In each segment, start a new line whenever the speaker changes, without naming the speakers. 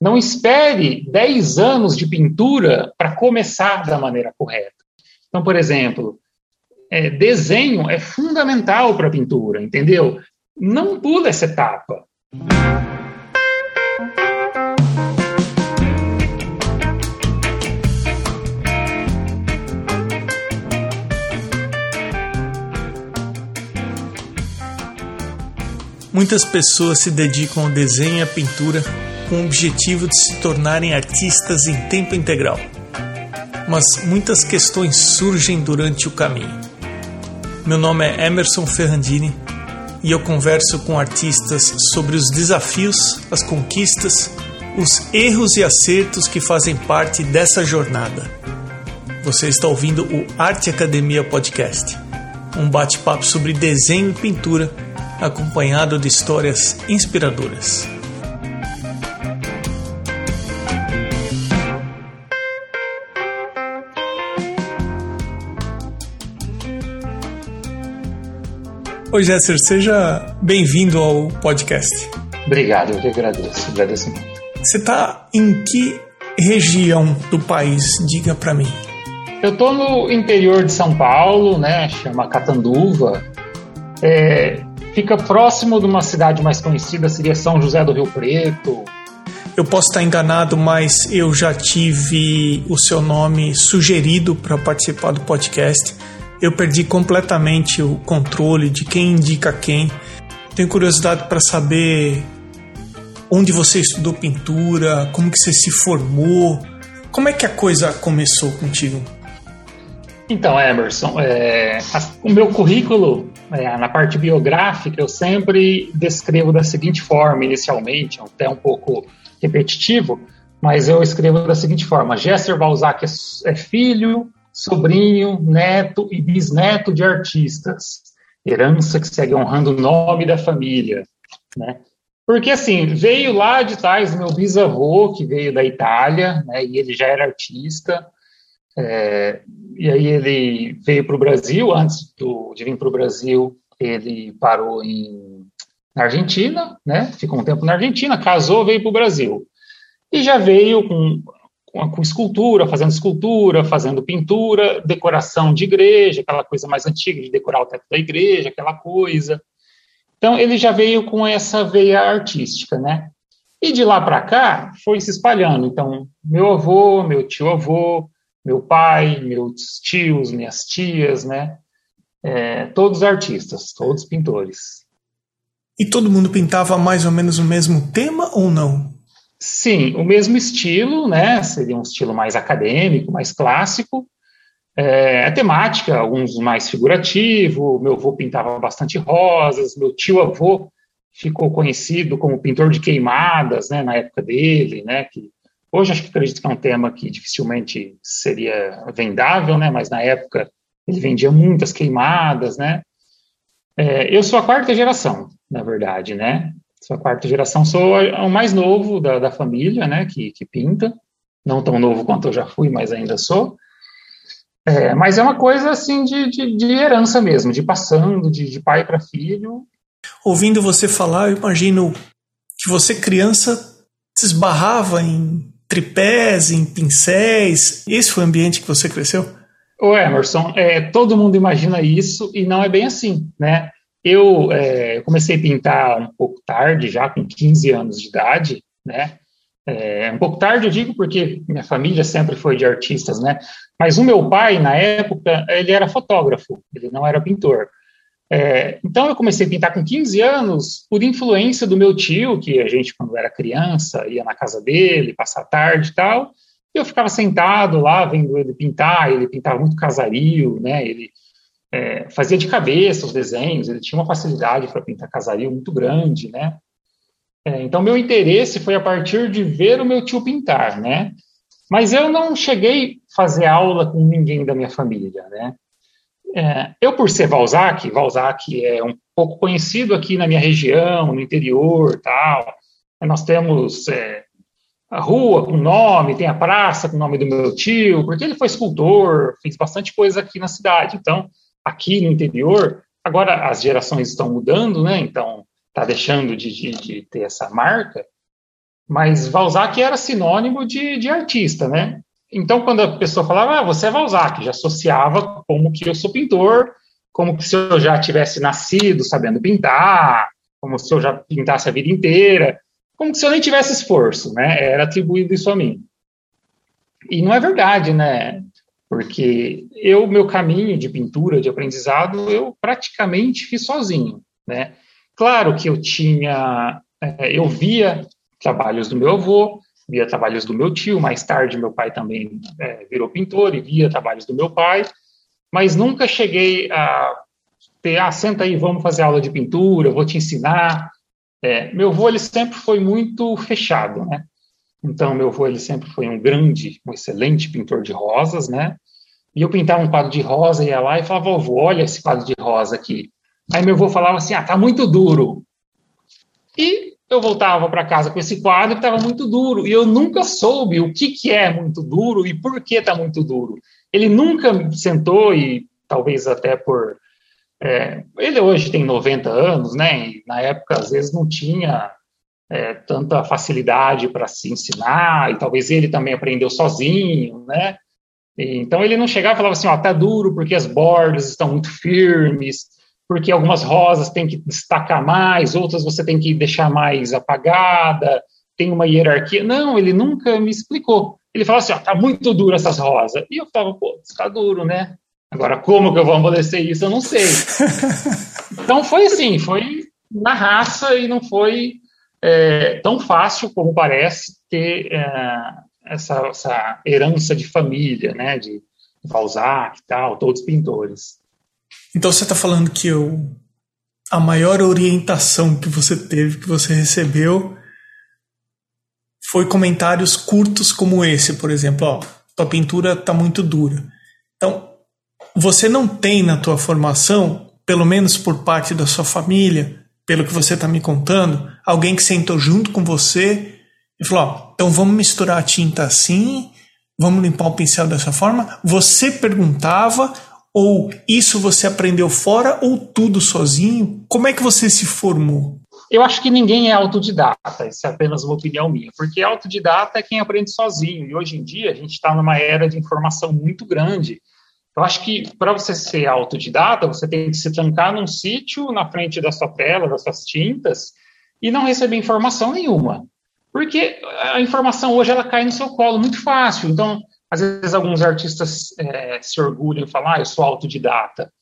Não espere 10 anos de pintura para começar da maneira correta. Então, por exemplo, é, desenho é fundamental para pintura, entendeu? Não pula essa etapa.
Muitas pessoas se dedicam ao desenho e à pintura com o objetivo de se tornarem artistas em tempo integral. Mas muitas questões surgem durante o caminho. Meu nome é Emerson Ferrandini e eu converso com artistas sobre os desafios, as conquistas, os erros e acertos que fazem parte dessa jornada. Você está ouvindo o Arte Academia Podcast, um bate-papo sobre desenho e pintura acompanhado de histórias inspiradoras. Oi, Jesser, seja bem-vindo ao podcast.
Obrigado, eu que agradeço. Agradeço muito.
Você está em que região do país? Diga para mim.
Eu estou no interior de São Paulo, né? Chama Catanduva. É, fica próximo de uma cidade mais conhecida, seria São José do Rio Preto.
Eu posso estar enganado, mas eu já tive o seu nome sugerido para participar do podcast eu perdi completamente o controle de quem indica quem. Tenho curiosidade para saber onde você estudou pintura, como que você se formou, como é que a coisa começou contigo?
Então, Emerson, é, a, o meu currículo, é, na parte biográfica, eu sempre descrevo da seguinte forma, inicialmente, até um pouco repetitivo, mas eu escrevo da seguinte forma: Jesser Balzac é, é filho sobrinho, neto e bisneto de artistas. Herança que segue honrando o nome da família, né? Porque, assim, veio lá de trás meu bisavô, que veio da Itália, né, e ele já era artista, é, e aí ele veio para o Brasil, antes do, de vir para o Brasil, ele parou em, na Argentina, né, ficou um tempo na Argentina, casou, veio para o Brasil. E já veio com com, com escultura, fazendo escultura, fazendo pintura, decoração de igreja, aquela coisa mais antiga de decorar o teto da igreja, aquela coisa. Então ele já veio com essa veia artística, né? E de lá para cá foi se espalhando. Então meu avô, meu tio avô, meu pai, meus tios, minhas tias, né? É, todos artistas, todos pintores.
E todo mundo pintava mais ou menos o mesmo tema ou não?
Sim, o mesmo estilo, né? Seria um estilo mais acadêmico, mais clássico. É, a temática, alguns mais figurativo. Meu avô pintava bastante rosas. Meu tio avô ficou conhecido como pintor de queimadas, né? Na época dele, né? Que hoje acho que acredito que é um tema que dificilmente seria vendável, né? Mas na época ele vendia muitas queimadas, né? É, eu sou a quarta geração, na verdade, né? Sou a quarta geração, sou o mais novo da, da família, né, que, que pinta. Não tão novo quanto eu já fui, mas ainda sou. É, mas é uma coisa assim de, de, de herança mesmo, de passando de, de pai para filho.
Ouvindo você falar, eu imagino que você, criança, se esbarrava em tripés, em pincéis. Esse foi o ambiente que você cresceu?
O Emerson, é, todo mundo imagina isso e não é bem assim, né? Eu é, comecei a pintar um pouco tarde, já com 15 anos de idade, né? É, um pouco tarde eu digo porque minha família sempre foi de artistas, né? Mas o meu pai, na época, ele era fotógrafo, ele não era pintor. É, então eu comecei a pintar com 15 anos por influência do meu tio, que a gente, quando era criança, ia na casa dele, passar tarde e tal. E eu ficava sentado lá vendo ele pintar, ele pintava muito casario, né? Ele é, fazia de cabeça os desenhos, ele tinha uma facilidade para pintar casario muito grande, né? É, então, meu interesse foi a partir de ver o meu tio pintar, né? Mas eu não cheguei a fazer aula com ninguém da minha família, né? É, eu, por ser Valzac, Valzac é um pouco conhecido aqui na minha região, no interior, tal. Nós temos é, a rua com nome, tem a praça com o nome do meu tio, porque ele foi escultor, fez bastante coisa aqui na cidade. Então, aqui no interior, agora as gerações estão mudando, né? Então está deixando de, de, de, ter essa marca. Mas Valzac era sinônimo de, de artista, né? Então, quando a pessoa falava, ah, você é Valzac, já associava como que eu sou pintor, como se eu já tivesse nascido sabendo pintar, como se eu já pintasse a vida inteira, como se eu nem tivesse esforço, né? Era atribuído isso a mim. E não é verdade, né? Porque eu, meu caminho de pintura, de aprendizado, eu praticamente fiz sozinho, né? Claro que eu tinha, é, eu via trabalhos do meu avô, via trabalhos do meu tio, mais tarde meu pai também é, virou pintor e via trabalhos do meu pai, mas nunca cheguei a ter, ah, senta aí, vamos fazer aula de pintura, vou te ensinar. É, meu avô, ele sempre foi muito fechado, né? Então, meu avô, ele sempre foi um grande, um excelente pintor de rosas, né? E eu pintava um quadro de rosa, ia lá e falava, vovô, olha esse quadro de rosa aqui. Aí meu avô falava assim, ah, tá muito duro. E eu voltava para casa com esse quadro que estava muito duro. E eu nunca soube o que, que é muito duro e por que está muito duro. Ele nunca sentou e talvez até por... É, ele hoje tem 90 anos, né? E na época, às vezes, não tinha é, tanta facilidade para se ensinar, e talvez ele também aprendeu sozinho, né? E, então ele não chegava e falava assim, ó, tá duro porque as bordas estão muito firmes, porque algumas rosas tem que destacar mais, outras você tem que deixar mais apagada, tem uma hierarquia. Não, ele nunca me explicou. Ele falava assim, ó, tá muito duro essas rosas. E eu falava, pô, está duro, né? Agora, como que eu vou amolecer isso, eu não sei. então foi assim, foi na raça e não foi é, tão fácil como parece ter é, essa, essa, herança de família, né, de Balzac e tal, todos pintores.
Então você está falando que eu, a maior orientação que você teve, que você recebeu, foi comentários curtos como esse, por exemplo, ó, tua pintura está muito dura. Então, você não tem na tua formação, pelo menos por parte da sua família, pelo que você está me contando, alguém que sentou junto com você e falou: ó, então vamos misturar a tinta assim, vamos limpar o pincel dessa forma. Você perguntava, ou isso você aprendeu fora, ou tudo sozinho? Como é que você se formou?
Eu acho que ninguém é autodidata, isso é apenas uma opinião minha, porque autodidata é quem aprende sozinho, e hoje em dia a gente está numa era de informação muito grande. Eu acho que para você ser autodidata, você tem que se trancar num sítio na frente da sua tela, das suas tintas, e não receber informação nenhuma. Porque a informação hoje ela cai no seu colo muito fácil. Então, às vezes alguns artistas é, se orgulham e falam, ah, eu sou autodidata.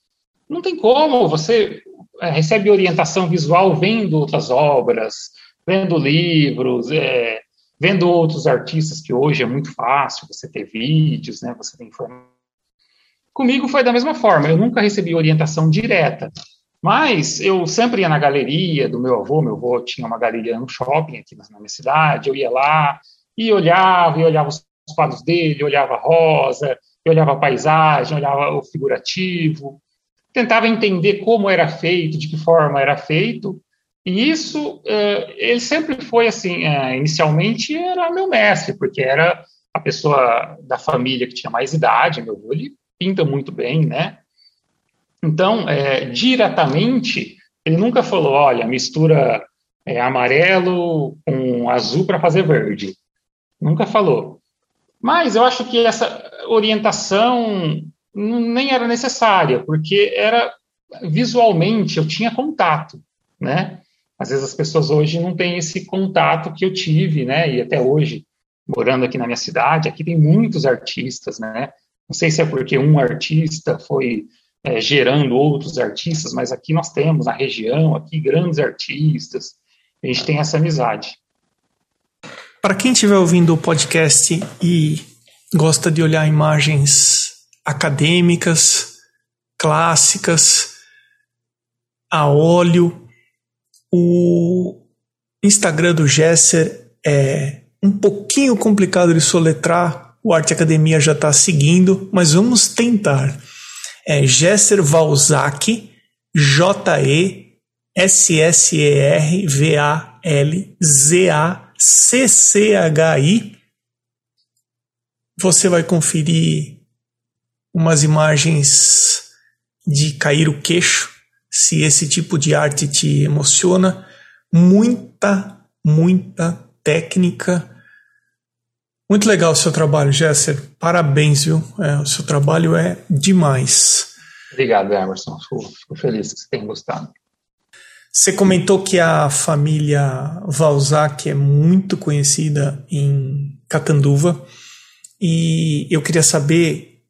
Não tem como, você é, recebe orientação visual vendo outras obras, vendo livros, é, vendo outros artistas, que hoje é muito fácil você ter vídeos, né, você tem informação. Comigo foi da mesma forma, eu nunca recebi orientação direta, mas eu sempre ia na galeria do meu avô, meu avô tinha uma galeria no shopping aqui na minha cidade, eu ia lá e olhava, e olhava os quadros dele, olhava rosa, olhava a paisagem, olhava o figurativo, tentava entender como era feito, de que forma era feito, e isso, eh, ele sempre foi assim, eh, inicialmente era meu mestre, porque era a pessoa da família que tinha mais idade, meu avô, ele pinta muito bem, né? Então, é, diretamente, ele nunca falou, olha, mistura é, amarelo com azul para fazer verde. Nunca falou. Mas eu acho que essa orientação nem era necessária, porque era visualmente eu tinha contato, né? Às vezes as pessoas hoje não têm esse contato que eu tive, né? E até hoje, morando aqui na minha cidade, aqui tem muitos artistas, né? Não sei se é porque um artista foi é, gerando outros artistas, mas aqui nós temos na região, aqui grandes artistas, a gente tem essa amizade.
Para quem estiver ouvindo o podcast e gosta de olhar imagens acadêmicas, clássicas, a óleo, o Instagram do Gesser é um pouquinho complicado de soletrar, o Arte Academia já está seguindo, mas vamos tentar. É Gesser Valzac, J-E-S-S-E-R-V-A-L-Z-A-C-C-H-I. Você vai conferir umas imagens de cair o queixo, se esse tipo de arte te emociona. Muita, muita técnica. Muito legal o seu trabalho, Jesser. Parabéns, viu? É, o seu trabalho é demais.
Obrigado, Emerson. Fico, fico feliz que você tenha gostado.
Você comentou que a família Valzac é muito conhecida em Catanduva e eu queria saber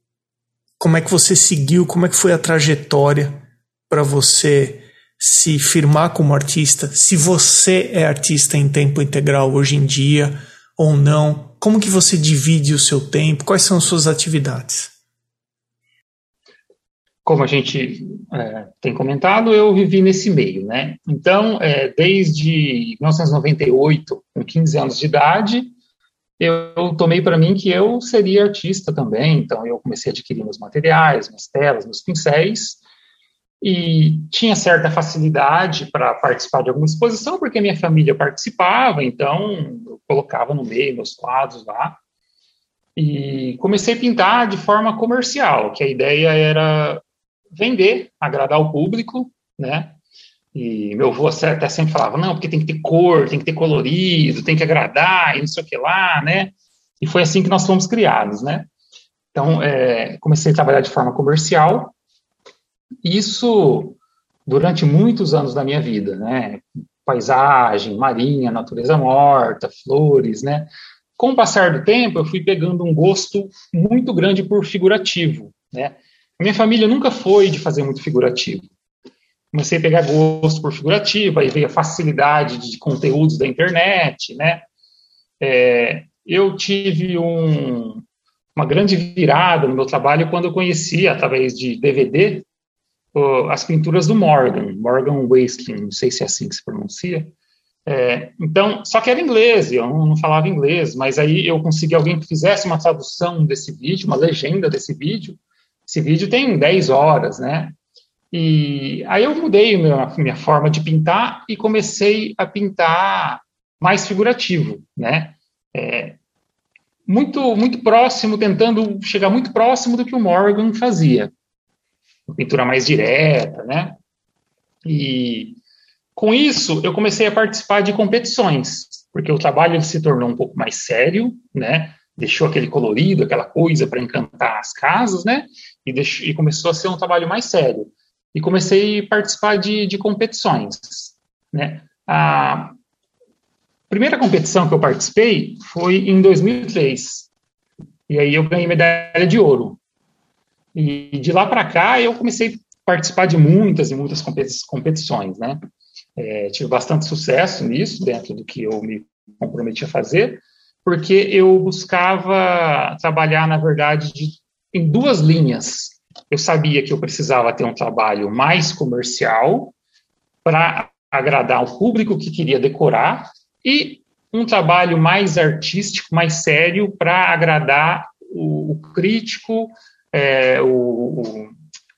como é que você seguiu, como é que foi a trajetória para você se firmar como artista, se você é artista em tempo integral hoje em dia ou não, como que você divide o seu tempo, quais são suas atividades?
como a gente é, tem comentado, eu vivi nesse meio, né? Então, é, desde 1998, com 15 anos de idade, eu tomei para mim que eu seria artista também. Então, eu comecei a adquirir meus materiais, minhas telas, meus pincéis, e tinha certa facilidade para participar de alguma exposição, porque minha família participava, então colocava no meio meus quadros lá. E comecei a pintar de forma comercial, que a ideia era vender, agradar o público, né? E meu avô até sempre falava, não, porque tem que ter cor, tem que ter colorido, tem que agradar, e não sei o que lá, né? E foi assim que nós fomos criados, né? Então, é, comecei a trabalhar de forma comercial, isso durante muitos anos da minha vida, né? Paisagem, marinha, natureza morta, flores, né? Com o passar do tempo, eu fui pegando um gosto muito grande por figurativo, né? Minha família nunca foi de fazer muito figurativo. Comecei a pegar gosto por figurativo, aí veio a facilidade de conteúdos da internet, né? É, eu tive um, uma grande virada no meu trabalho quando eu conheci, através de DVD, as pinturas do Morgan, Morgan Wasteland, não sei se é assim que se pronuncia. É, então, só que era inglês, eu não, não, falava inglês, mas aí eu consegui alguém que fizesse uma tradução desse vídeo, uma legenda desse vídeo, esse vídeo tem 10 horas, né? E aí eu mudei minha, minha forma de pintar e comecei a pintar mais figurativo, né? É, muito, muito próximo, tentando chegar muito próximo do que o Morgan fazia. Pintura mais direta, né? E com isso, eu comecei a participar de competições, porque o trabalho se tornou um pouco mais sério, né? Deixou aquele colorido, aquela coisa para encantar as casas, né? e, deixo, e começou a ser um trabalho mais sério. E comecei a participar de, de competições. Né? A primeira competição que eu participei foi em 2003. E aí eu ganhei medalha de ouro. E de lá para cá eu comecei a participar de muitas e muitas competições, né? É, tive bastante sucesso nisso, dentro do que eu me comprometi a fazer, porque eu buscava trabalhar, na verdade, de em duas linhas. Eu sabia que eu precisava ter um trabalho mais comercial para agradar o público que queria decorar e um trabalho mais artístico, mais sério, para agradar o, o crítico, é, o, o,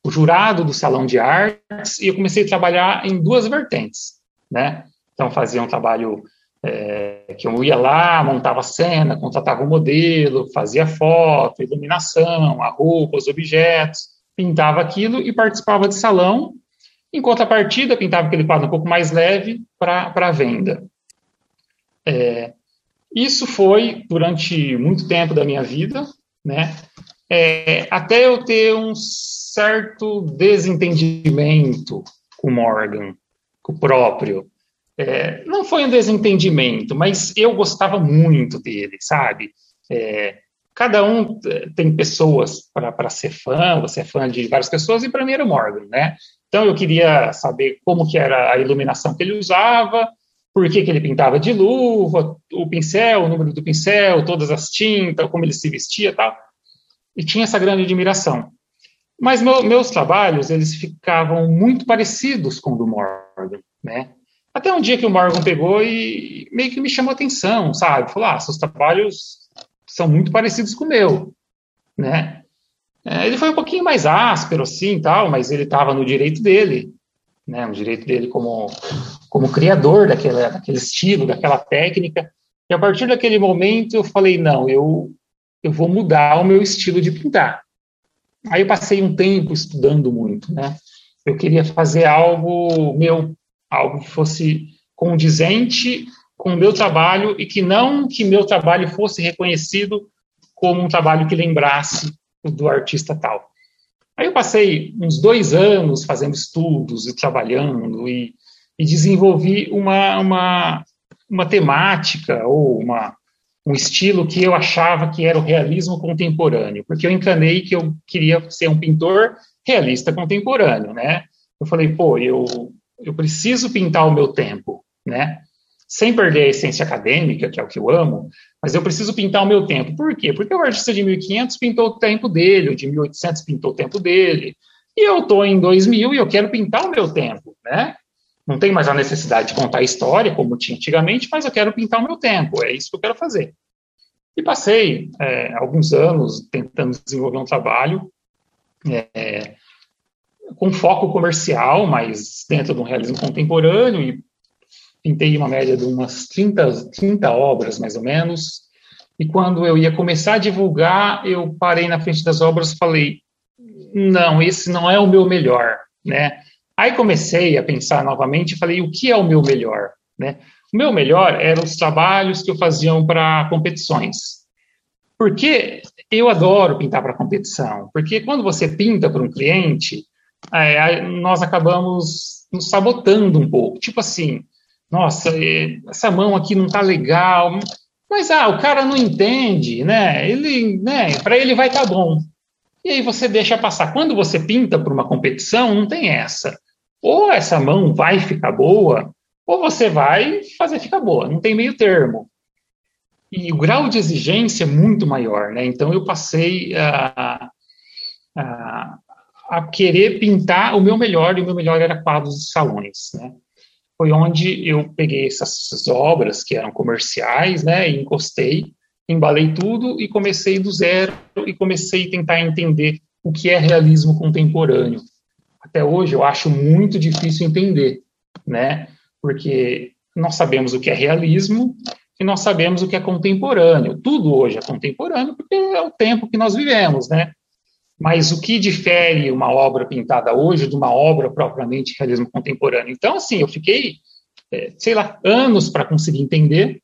o, jurado do salão de artes, e eu comecei a trabalhar em duas vertentes, né? Então, fazia um trabalho é, que eu ia lá, montava a cena, contratava o um modelo, fazia foto, iluminação, a roupa, os objetos, pintava aquilo e participava de salão, enquanto a partida pintava aquele quadro um pouco mais leve para venda. É, isso foi durante muito tempo da minha vida, né? É, até eu ter um certo desentendimento com Morgan, com o próprio. É, não foi um desentendimento, mas eu gostava muito dele, sabe? É, cada um é, tem pessoas para ser fã, você é fã de várias pessoas, e para mim era o Morgan, né? Então eu queria saber como que era a iluminação que ele usava, por que, que ele pintava de luva, o pincel, o número do pincel, todas as tintas, como ele se vestia tal. E tinha essa grande admiração. Mas meu, meus trabalhos, eles ficavam muito parecidos com o do Morgan, né? Até um dia que o Morgan pegou e meio que me chamou atenção, sabe? Falou, ah, seus trabalhos são muito parecidos com o meu, né? É, ele foi um pouquinho mais áspero, assim, tal, mas ele estava no direito dele, né? No direito dele como, como criador daquele, daquele estilo, daquela técnica. E a partir daquele momento eu falei, não, eu, eu vou mudar o meu estilo de pintar. Aí eu passei um tempo estudando muito, né? Eu queria fazer algo meu, algo que fosse condizente com o meu trabalho e que não que meu trabalho fosse reconhecido como um trabalho que lembrasse do artista tal. Aí eu passei uns dois anos fazendo estudos e trabalhando e, e desenvolvi uma, uma, uma temática ou uma, um estilo que eu achava que era o realismo contemporâneo, porque eu encanei que eu queria ser um pintor realista contemporâneo, né? Eu falei, pô, eu, eu preciso pintar o meu tempo, né? Sem perder a essência acadêmica, que é o que eu amo, mas eu preciso pintar o meu tempo. Por quê? Porque o artista de 1500 pintou o tempo dele, o de 1800 pintou o tempo dele, e eu estou em 2000 e eu quero pintar o meu tempo, né? Não tem mais a necessidade de contar história, como tinha antigamente, mas eu quero pintar o meu tempo, é isso que eu quero fazer. E passei é, alguns anos tentando desenvolver um trabalho é, com foco comercial, mas dentro de um realismo contemporâneo, e pintei uma média de umas 30, 30 obras, mais ou menos. E quando eu ia começar a divulgar, eu parei na frente das obras e falei: não, esse não é o meu melhor, né? Aí comecei a pensar novamente e falei, o que é o meu melhor? Né? O meu melhor eram os trabalhos que eu fazia para competições. Porque eu adoro pintar para competição. Porque quando você pinta para um cliente, é, nós acabamos nos sabotando um pouco. Tipo assim, nossa, é, essa mão aqui não está legal. Mas ah, o cara não entende, né? Ele, né? Para ele vai estar tá bom. E aí você deixa passar. Quando você pinta para uma competição, não tem essa ou essa mão vai ficar boa, ou você vai fazer ficar boa, não tem meio termo. E o grau de exigência é muito maior, né? Então eu passei a, a, a querer pintar o meu melhor, e o meu melhor era quadros de salões, né? Foi onde eu peguei essas obras que eram comerciais, né? E encostei, embalei tudo e comecei do zero e comecei a tentar entender o que é realismo contemporâneo até hoje eu acho muito difícil entender, né? Porque nós sabemos o que é realismo e nós sabemos o que é contemporâneo. Tudo hoje é contemporâneo porque é o tempo que nós vivemos, né? Mas o que difere uma obra pintada hoje de uma obra propriamente realismo contemporâneo? Então, assim, eu fiquei, é, sei lá, anos para conseguir entender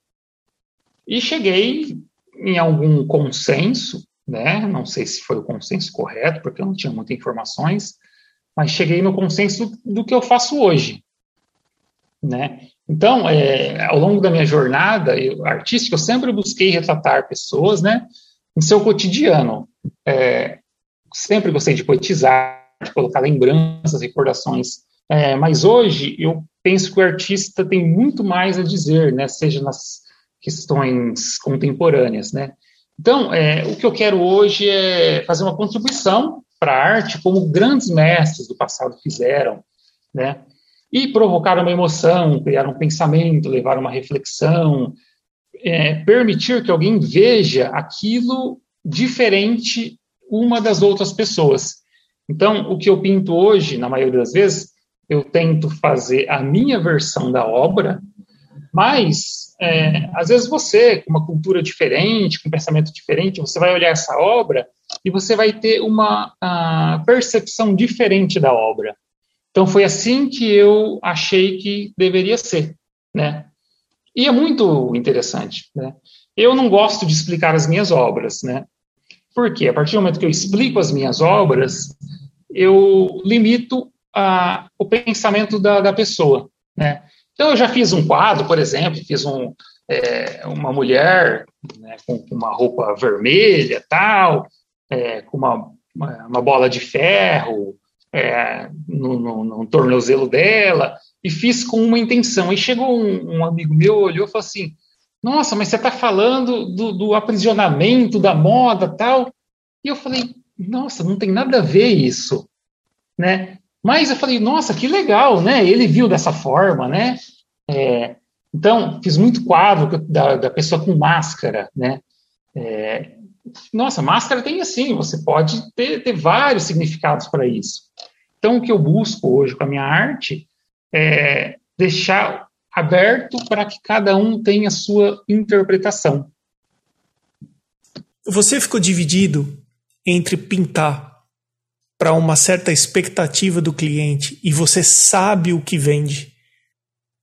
e cheguei em algum consenso, né? Não sei se foi o consenso correto, porque eu não tinha muitas informações, mas cheguei no consenso do que eu faço hoje, né? Então, é, ao longo da minha jornada eu, artística, eu sempre busquei retratar pessoas, né, em seu cotidiano. É, sempre gostei de poetizar, de colocar lembranças, recordações. É, mas hoje eu penso que o artista tem muito mais a dizer, né, seja nas questões contemporâneas, né. Então, é, o que eu quero hoje é fazer uma contribuição para a arte como grandes mestres do passado fizeram, né? E provocar uma emoção, criar um pensamento, levar uma reflexão, é, permitir que alguém veja aquilo diferente uma das outras pessoas. Então, o que eu pinto hoje, na maioria das vezes, eu tento fazer a minha versão da obra, mas é, às vezes você, com uma cultura diferente, com um pensamento diferente, você vai olhar essa obra e você vai ter uma percepção diferente da obra. Então foi assim que eu achei que deveria ser, né? E é muito interessante, né? Eu não gosto de explicar as minhas obras, né? Porque a partir do momento que eu explico as minhas obras, eu limito a, o pensamento da, da pessoa, né? Então eu já fiz um quadro, por exemplo, fiz um, é, uma mulher né, com uma roupa vermelha, tal, é, com uma, uma, bola de ferro é, no, no, no, tornozelo dela, e fiz com uma intenção. E chegou um, um amigo meu, olhou e falou assim: Nossa, mas você está falando do, do aprisionamento, da moda tal. E eu falei: Nossa, não tem nada a ver isso. Né? Mas eu falei, nossa, que legal, né? Ele viu dessa forma, né? É, então, fiz muito quadro da, da pessoa com máscara, né? É, nossa, máscara tem assim, você pode ter, ter vários significados para isso. Então, o que eu busco hoje com a minha arte é deixar aberto para que cada um tenha a sua interpretação.
Você ficou dividido entre pintar para uma certa expectativa do cliente e você sabe o que vende,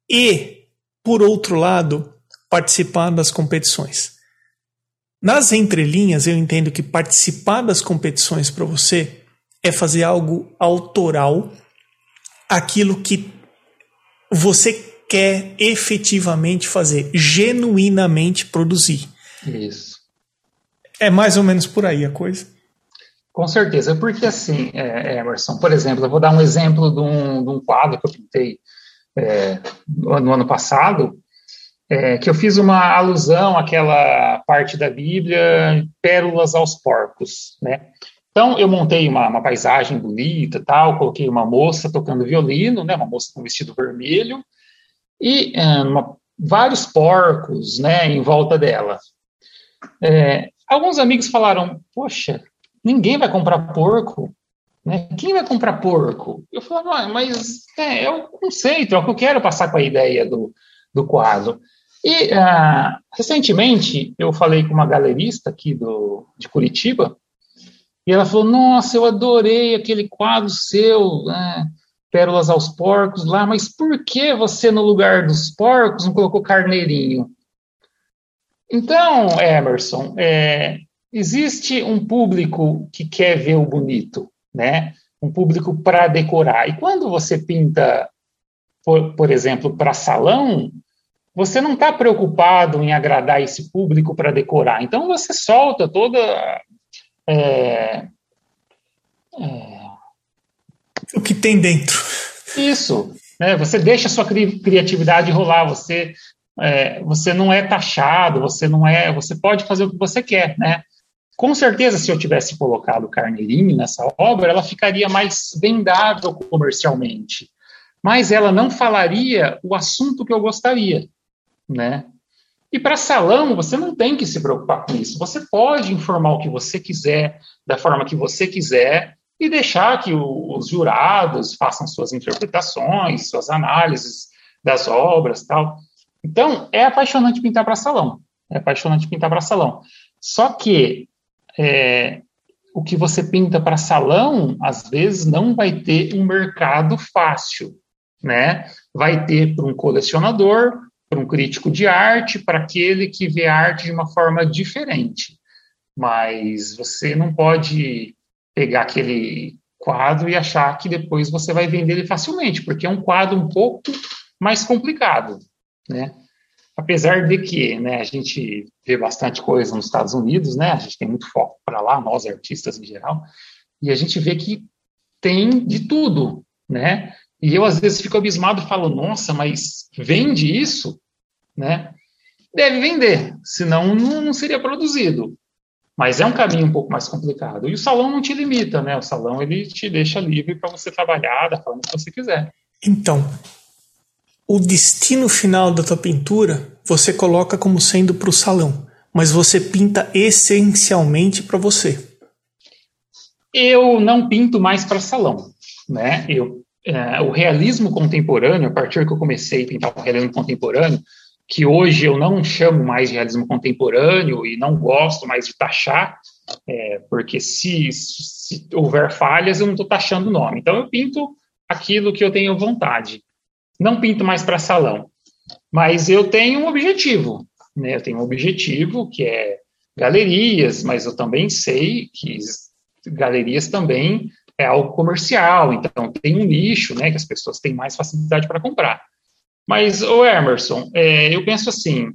e, por outro lado, participar das competições. Nas entrelinhas, eu entendo que participar das competições para você é fazer algo autoral, aquilo que você quer efetivamente fazer, genuinamente produzir.
Isso.
É mais ou menos por aí a coisa.
Com certeza, porque assim, é, Emerson, por exemplo, eu vou dar um exemplo de um, de um quadro que eu pintei é, no ano passado, é, que eu fiz uma alusão àquela parte da Bíblia, pérolas aos porcos, né? Então, eu montei uma, uma paisagem bonita, tal, coloquei uma moça tocando violino, né, uma moça com vestido vermelho, e é, uma, vários porcos, né, em volta dela. É, alguns amigos falaram, poxa, ninguém vai comprar porco, né? Quem vai comprar porco? Eu falei, mas é, é, o conceito, é o que eu quero passar com a ideia do, do quadro. E uh, recentemente eu falei com uma galerista aqui do, de Curitiba e ela falou: Nossa, eu adorei aquele quadro seu, né, Pérolas aos Porcos lá, mas por que você no lugar dos porcos não colocou carneirinho? Então, Emerson, é, existe um público que quer ver o bonito, né? Um público para decorar. E quando você pinta, por, por exemplo, para salão, você não está preocupado em agradar esse público para decorar. Então você solta toda. É,
é, o que tem dentro.
Isso. Né? Você deixa a sua cri criatividade rolar. Você, é, você não é taxado. Você não é. Você pode fazer o que você quer, né? Com certeza, se eu tivesse colocado carneirinho nessa obra, ela ficaria mais vendável comercialmente. Mas ela não falaria o assunto que eu gostaria né? E para salão, você não tem que se preocupar com isso. Você pode informar o que você quiser, da forma que você quiser, e deixar que o, os jurados façam suas interpretações, suas análises das obras tal. Então, é apaixonante pintar para salão. É apaixonante pintar para salão. Só que é, o que você pinta para salão, às vezes, não vai ter um mercado fácil. Né? Vai ter para um colecionador, para um crítico de arte, para aquele que vê arte de uma forma diferente. Mas você não pode pegar aquele quadro e achar que depois você vai vender ele facilmente, porque é um quadro um pouco mais complicado, né? Apesar de que, né, a gente vê bastante coisa nos Estados Unidos, né? A gente tem muito foco para lá, nós artistas em geral, e a gente vê que tem de tudo, né? E eu, às vezes, fico abismado e falo, nossa, mas vende isso? Né? Deve vender, senão não, não seria produzido. Mas é um caminho um pouco mais complicado. E o salão não te limita, né? O salão ele te deixa livre para você trabalhar da forma que você quiser.
Então, o destino final da tua pintura você coloca como sendo para o salão, mas você pinta essencialmente para você.
Eu não pinto mais para salão, né? Eu é, o realismo contemporâneo, a partir que eu comecei a pintar o realismo contemporâneo, que hoje eu não chamo mais de realismo contemporâneo e não gosto mais de taxar, é, porque se, se, houver falhas, eu não estou taxando o nome. Então, eu pinto aquilo que eu tenho vontade. Não pinto mais para salão. Mas eu tenho um objetivo. Né? Eu tenho um objetivo que é galerias, mas eu também sei que galerias também é algo comercial, então tem um nicho, né, que as pessoas têm mais facilidade para comprar. Mas, o Emerson, é, eu penso assim,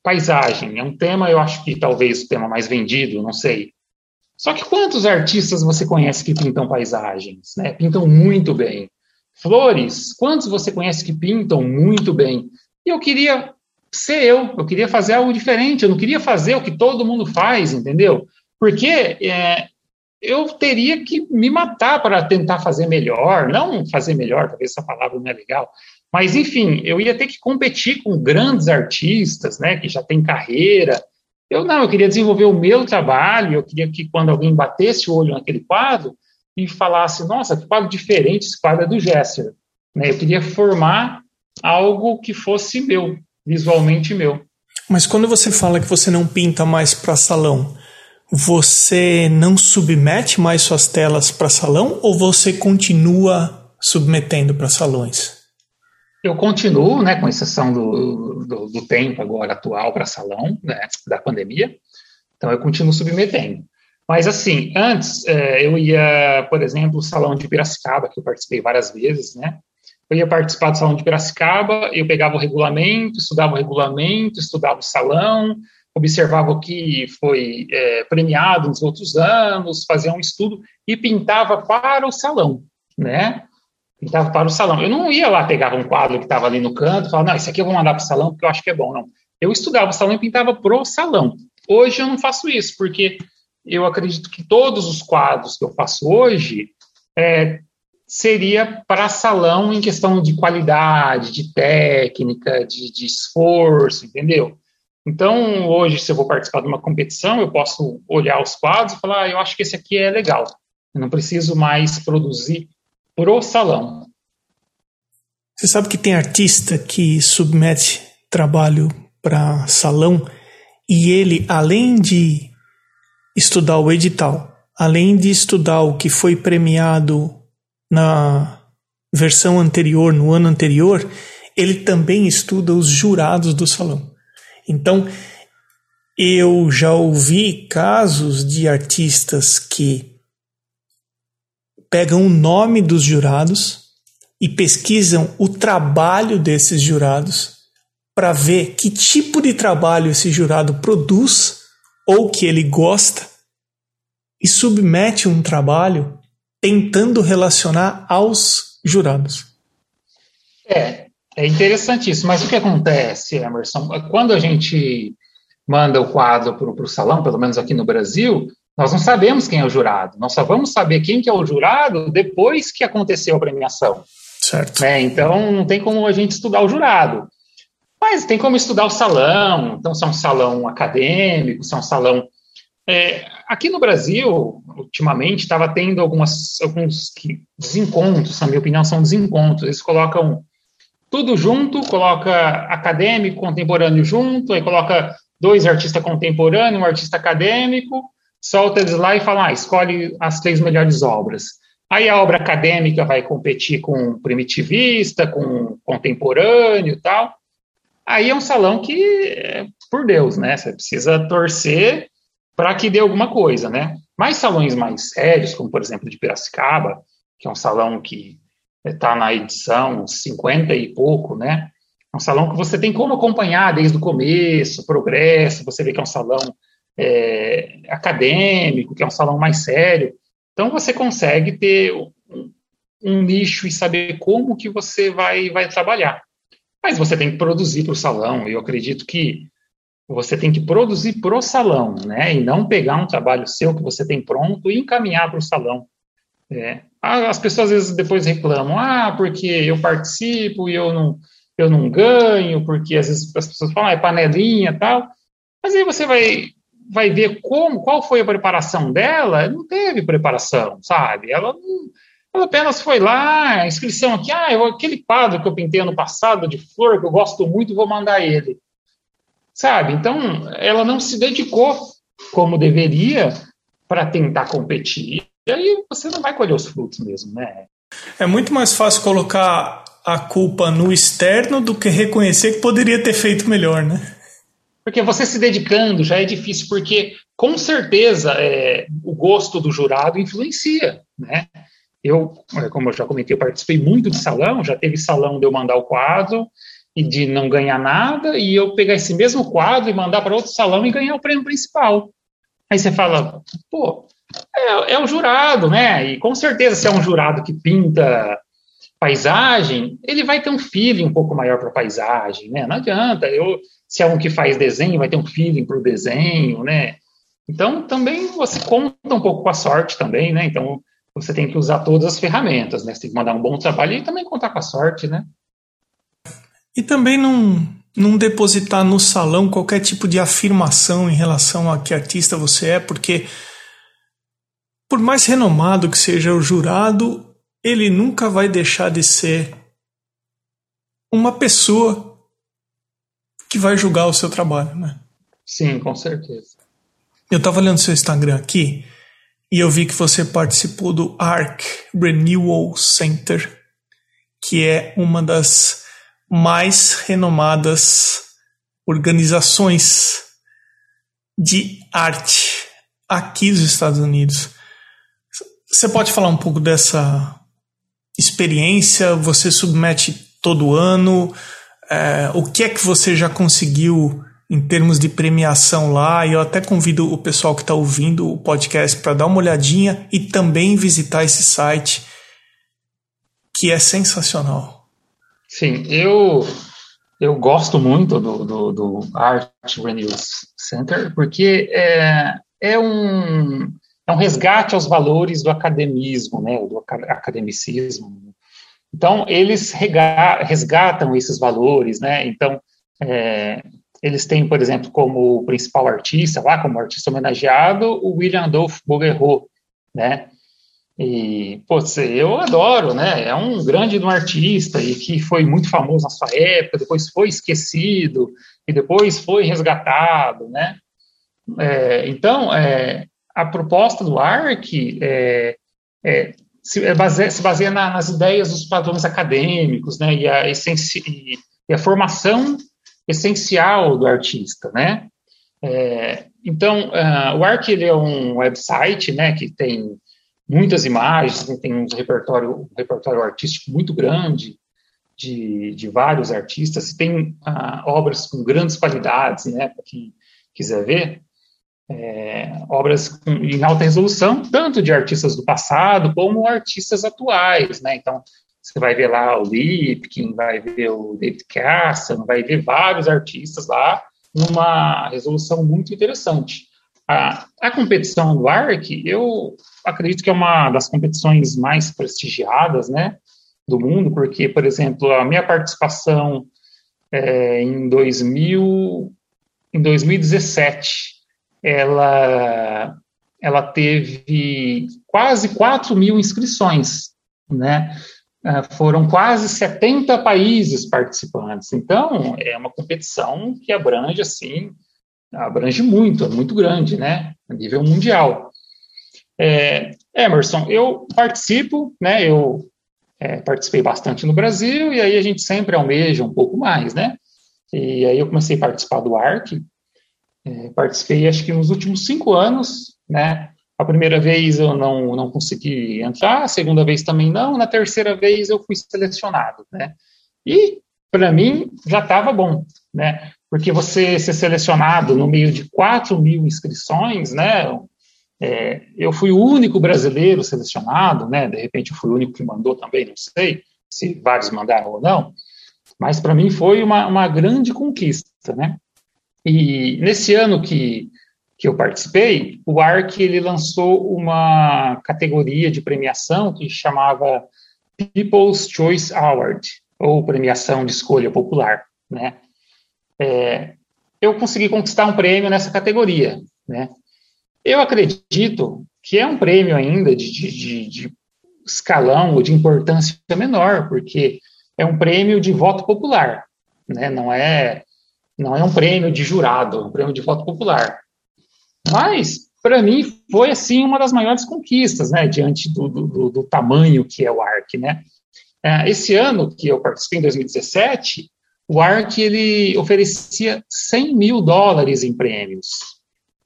paisagem é um tema, eu acho que talvez o tema mais vendido, não sei. Só que quantos artistas você conhece que pintam paisagens, né? Pintam muito bem. Flores, quantos você conhece que pintam muito bem? E eu queria ser eu, eu queria fazer algo diferente, eu não queria fazer o que todo mundo faz, entendeu? Porque é, eu teria que me matar para tentar fazer melhor, não fazer melhor, talvez essa palavra não é legal, mas enfim, eu ia ter que competir com grandes artistas, né, que já têm carreira. Eu não, eu queria desenvolver o meu trabalho, eu queria que quando alguém batesse o olho naquele quadro e falasse, nossa, que quadro diferente, esse quadro é do Gesser. Né, eu queria formar algo que fosse meu, visualmente meu.
Mas quando você fala que você não pinta mais para salão, você não submete mais suas telas para salão ou você continua submetendo para salões?
Eu continuo, né, com exceção do, do, do tempo agora atual para salão, né, da pandemia. Então, eu continuo submetendo. Mas, assim, antes, é, eu ia, por exemplo, o Salão de Piracicaba, que eu participei várias vezes, né? Eu ia participar do Salão de Piracicaba, eu pegava o regulamento, estudava o regulamento, estudava o salão, observava o que foi é, premiado nos outros anos, fazia um estudo e pintava para o salão, né? Pintava para o salão. Eu não ia lá, pegava um quadro que estava ali no canto, falava, não, isso aqui eu vou mandar para o salão porque eu acho que é bom. Não. Eu estudava o salão e pintava para o salão. Hoje eu não faço isso, porque eu acredito que todos os quadros que eu faço hoje é, seria para salão em questão de qualidade, de técnica, de, de, esforço, entendeu? Então, hoje, se eu vou participar de uma competição, eu posso olhar os quadros e falar, ah, eu acho que esse aqui é legal. Eu não preciso mais produzir pro salão.
Você sabe que tem artista que submete trabalho para salão e ele, além de estudar o edital, além de estudar o que foi premiado na versão anterior, no ano anterior, ele também estuda os jurados do salão. Então, eu já ouvi casos de artistas que pegam o nome dos jurados e pesquisam o trabalho desses jurados para ver que tipo de trabalho esse jurado produz ou que ele gosta e submete um trabalho tentando relacionar aos jurados.
É, é interessante isso, mas o que acontece, Emerson? Quando a gente manda o quadro para o salão, pelo menos aqui no Brasil, nós não sabemos quem é o jurado. Nós só vamos saber quem que é o jurado depois que aconteceu a premiação.
Certo.
Né? Então, não tem como a gente estudar o jurado. Mas tem como estudar o salão. Então, se é um salão acadêmico, se é um salão é, aqui no Brasil, ultimamente, estava tendo algumas, alguns desencontros, na minha opinião, são desencontros. Eles colocam tudo junto, coloca acadêmico, contemporâneo junto, aí coloca dois artistas contemporâneos, um artista acadêmico, solta eles lá e fala, ah, escolhe as três melhores obras. Aí a obra acadêmica vai competir com primitivista, com contemporâneo e tal. Aí é um salão que, por Deus, né? Você precisa torcer para que dê alguma coisa, né? Mais salões mais sérios, como por exemplo de Piracicaba, que é um salão que está na edição 50 e pouco, né? É um salão que você tem como acompanhar desde o começo, progresso, você vê que é um salão é, acadêmico, que é um salão mais sério. Então você consegue ter um, nicho e saber como que você vai, vai trabalhar. Mas você tem que produzir para o salão. Eu acredito que você tem que produzir para o salão, né? E não pegar um trabalho seu que você tem pronto e encaminhar para o salão. É. As pessoas às vezes depois reclamam, ah, porque eu participo e eu não, eu não ganho, porque às vezes as pessoas falam, ah, é panelinha tal. Mas aí você vai, vai ver como, qual foi a preparação dela, não teve preparação, sabe? Ela, ela apenas foi lá, inscrição aqui, ah, eu, aquele quadro que eu pintei ano passado de flor, que eu gosto muito, vou mandar ele sabe? Então, ela não se dedicou como deveria para tentar competir. E aí você não vai colher os frutos mesmo, né?
É muito mais fácil colocar a culpa no externo do que reconhecer que poderia ter feito melhor, né?
Porque você se dedicando já é difícil, porque com certeza é, o gosto do jurado influencia, né? Eu, é, como eu já comentei, eu participei muito de salão, já teve salão de eu mandar o quadro, e de não ganhar nada, e eu pegar esse mesmo quadro e mandar para outro salão e ganhar o prêmio principal. Aí você fala, pô, é, é o jurado, né? E com certeza, se é um jurado que pinta paisagem, ele vai ter um feeling um pouco maior para paisagem, né? Não adianta. Eu, se é um que faz desenho, vai ter um feeling para o desenho, né? Então, também você conta um pouco com a sorte também, né? Então, você tem que usar todas as ferramentas, né? Você tem que mandar um bom trabalho e também contar com a sorte, né?
E também não, não depositar no salão qualquer tipo de afirmação em relação a que artista você é, porque por mais renomado que seja o jurado, ele nunca vai deixar de ser uma pessoa que vai julgar o seu trabalho, né?
Sim, com certeza.
Eu estava olhando seu Instagram aqui e eu vi que você participou do ARC Renewal Center, que é uma das mais renomadas organizações de arte aqui dos Estados Unidos. Você pode falar um pouco dessa experiência? Você submete todo ano? É, o que é que você já conseguiu em termos de premiação lá? E eu até convido o pessoal que está ouvindo o podcast para dar uma olhadinha e também visitar esse site que é sensacional.
Sim, eu eu gosto muito do, do, do Art Renews Center porque é, é um é um resgate aos valores do academismo, né, do academicismo. Então eles resgatam esses valores, né? Então é, eles têm, por exemplo, como principal artista lá, como artista homenageado, o William Adolphe Bouguereau, né? E, pô, eu adoro, né? É um grande um artista e que foi muito famoso na sua época, depois foi esquecido e depois foi resgatado, né? É, então, é, a proposta do ARC é, é, se, é baseia, se, baseia, na, nas ideias dos padrões acadêmicos, né? E a, essenci, e a formação essencial do artista, né? É, então, uh, o ARC ele é um website, né? Que tem muitas imagens, tem um repertório, um repertório artístico muito grande de, de vários artistas, tem ah, obras com grandes qualidades, né, para quem quiser ver, é, obras com, em alta resolução, tanto de artistas do passado como artistas atuais, né, então você vai ver lá o Lipkin, vai ver o David Casson, vai ver vários artistas lá numa resolução muito interessante. A, a competição do ARC, eu acredito que é uma das competições mais prestigiadas, né, do mundo, porque, por exemplo, a minha participação é, em 2000, em 2017, ela, ela teve quase 4 mil inscrições, né, ah, foram quase 70 países participantes. Então, é uma competição que abrange, assim, abrange muito, é muito grande, né, a nível mundial. É, Emerson, eu participo, né, eu é, participei bastante no Brasil, e aí a gente sempre almeja um pouco mais, né, e aí eu comecei a participar do ARC, é, participei acho que nos últimos cinco anos, né, a primeira vez eu não, não consegui entrar, a segunda vez também não, na terceira vez eu fui selecionado, né, e para mim já estava bom, né, porque você ser selecionado no meio de 4 mil inscrições, né? É, eu fui o único brasileiro selecionado, né? De repente eu fui o único que mandou também, não sei se vários mandaram ou não, mas para mim foi uma, uma grande conquista, né? E nesse ano que, que eu participei, o ARC ele lançou uma categoria de premiação que chamava People's Choice Award, ou premiação de escolha popular, né? é, eu consegui conquistar um prêmio nessa categoria, né? Eu acredito que é um prêmio ainda de, de, de escalão ou de importância menor, porque é um prêmio de voto popular, né? Não é não é um prêmio de jurado, é um prêmio de voto popular. Mas para mim foi assim uma das maiores conquistas, né? Diante do, do, do tamanho que é o ARC, né? É, esse ano que eu participei em 2017, o ARC ele oferecia 100 mil dólares em prêmios.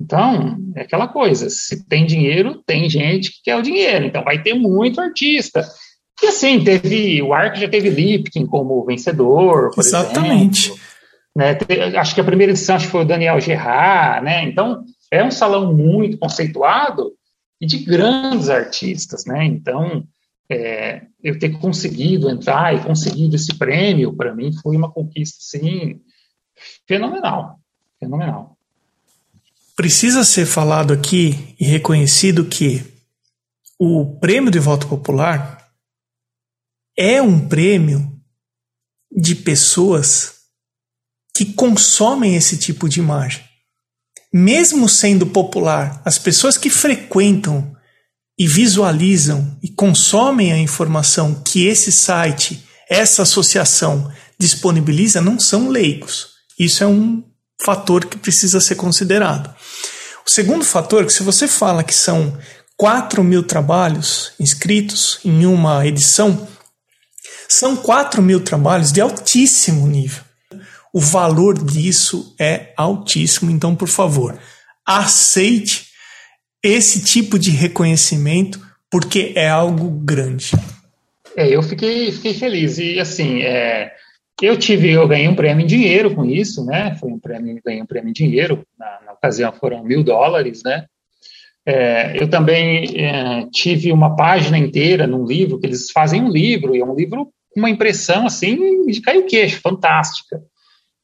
Então, é aquela coisa, se tem dinheiro, tem gente que quer o dinheiro, então vai ter muito artista. E assim, teve, o ARC já teve Lipkin como vencedor,
Exatamente.
Exemplo, né? Acho que a primeira edição acho que foi o Daniel Gerard, né? Então, é um salão muito conceituado e de grandes artistas, né? Então, é, eu ter conseguido entrar e conseguido esse prêmio, para mim, foi uma conquista, sim, fenomenal. Fenomenal.
Precisa ser falado aqui e reconhecido que o prêmio de voto popular é um prêmio de pessoas que consomem esse tipo de imagem. Mesmo sendo popular, as pessoas que frequentam e visualizam e consomem a informação que esse site, essa associação disponibiliza não são leigos. Isso é um fator que precisa ser considerado. O segundo fator é que se você fala que são 4 mil trabalhos inscritos em uma edição, São 4 mil trabalhos de altíssimo nível. O valor disso é altíssimo, então, por favor, aceite esse tipo de reconhecimento porque é algo grande.
É, eu fiquei, fiquei feliz. E assim, é, eu tive, eu ganhei um prêmio em dinheiro com isso, né? Foi um prêmio, ganhei um prêmio em dinheiro. Na, na ocasião foram mil dólares, né? É, eu também é, tive uma página inteira num livro, que eles fazem um livro, e é um livro com uma impressão assim de cair o queixo, fantástica.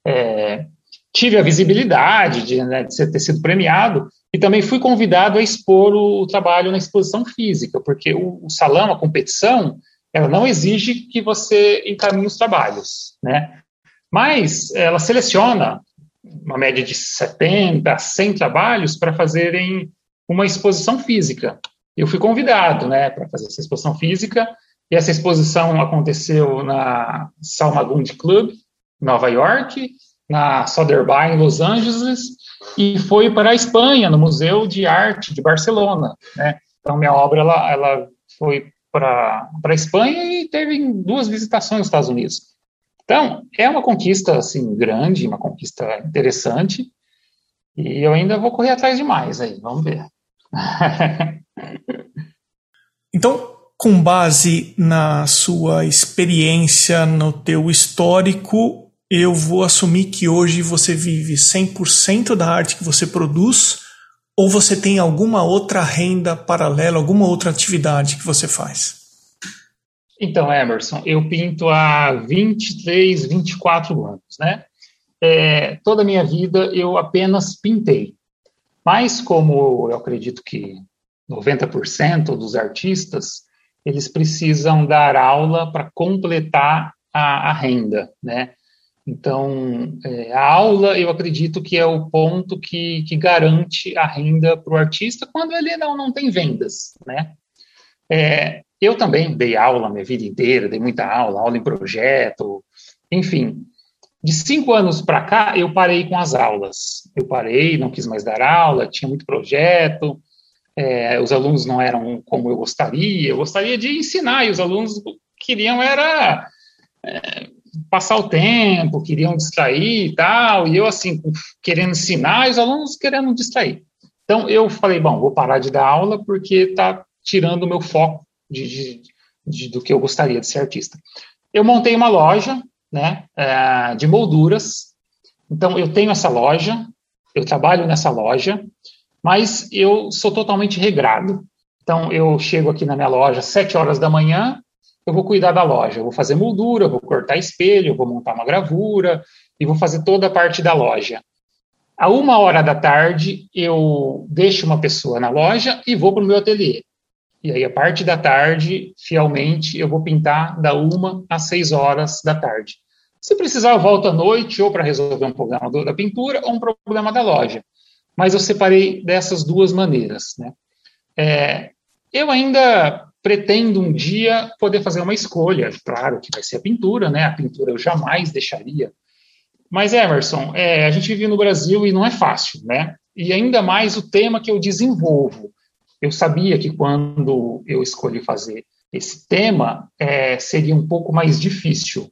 É, tive a visibilidade de, né, de ter sido premiado, e também fui convidado a expor o, o trabalho na exposição física, porque o, o, salão, a competição, ela não exige que você encaminhe os trabalhos, né? Mas ela seleciona uma média de 70 a 100 trabalhos para fazerem uma exposição física. Eu fui convidado, né, para fazer essa exposição física, e essa exposição aconteceu na Salmagundi Club, Nova York, na Sotheby's, em Los Angeles, e foi para a Espanha, no Museu de Arte de Barcelona. Né? Então, minha obra ela, ela foi para a Espanha e teve duas visitações nos Estados Unidos. Então, é uma conquista assim grande, uma conquista interessante, e eu ainda vou correr atrás de mais aí, vamos ver.
então, com base na sua experiência, no teu histórico, eu vou assumir que hoje você vive 100% da arte que você produz ou você tem alguma outra renda paralela, alguma outra atividade que você faz?
Então, Emerson, eu pinto há 23, 24 anos, né? É, toda a minha vida eu apenas pintei. Mas, como eu acredito que 90% dos artistas, eles precisam dar aula para completar a, a, renda, né? Então, é, a aula, eu acredito que é o ponto que, que garante a renda para o artista quando ele não, não tem vendas, né? É, eu também dei aula minha vida inteira, dei muita aula, aula em projeto, enfim. De cinco anos para cá, eu parei com as aulas. Eu parei, não quis mais dar aula, tinha muito projeto, é, os alunos não eram como eu gostaria, eu gostaria de ensinar, e os alunos queriam era é, passar o tempo, queriam distrair e tal, e eu, assim, querendo ensinar, os alunos querendo distrair. Então, eu falei, bom, vou parar de dar aula porque está tirando o meu foco de, de, de, do que eu gostaria de ser artista. Eu montei uma loja, né, é, de molduras, então eu tenho essa loja, eu trabalho nessa loja, mas eu sou totalmente regrado. Então, eu chego aqui na minha loja às 7 horas da manhã, eu vou cuidar da loja, eu vou fazer moldura, vou cortar espelho, vou montar uma gravura e vou fazer toda a parte da loja. A uma hora da tarde, eu deixo uma pessoa na loja e vou para o meu ateliê. E aí, a parte da tarde, fielmente, eu vou pintar da uma às seis horas da tarde. Se precisar, eu volto à noite ou para resolver um problema da pintura ou um problema da loja. Mas eu separei dessas duas maneiras. Né? É, eu ainda pretendo um dia poder fazer uma escolha, claro que vai ser a pintura, né? A pintura eu jamais deixaria. Mas, Emerson, é, a gente vive no Brasil e não é fácil, né? E ainda mais o tema que eu desenvolvo. Eu sabia que quando eu escolhi fazer esse tema, é, seria um pouco mais difícil.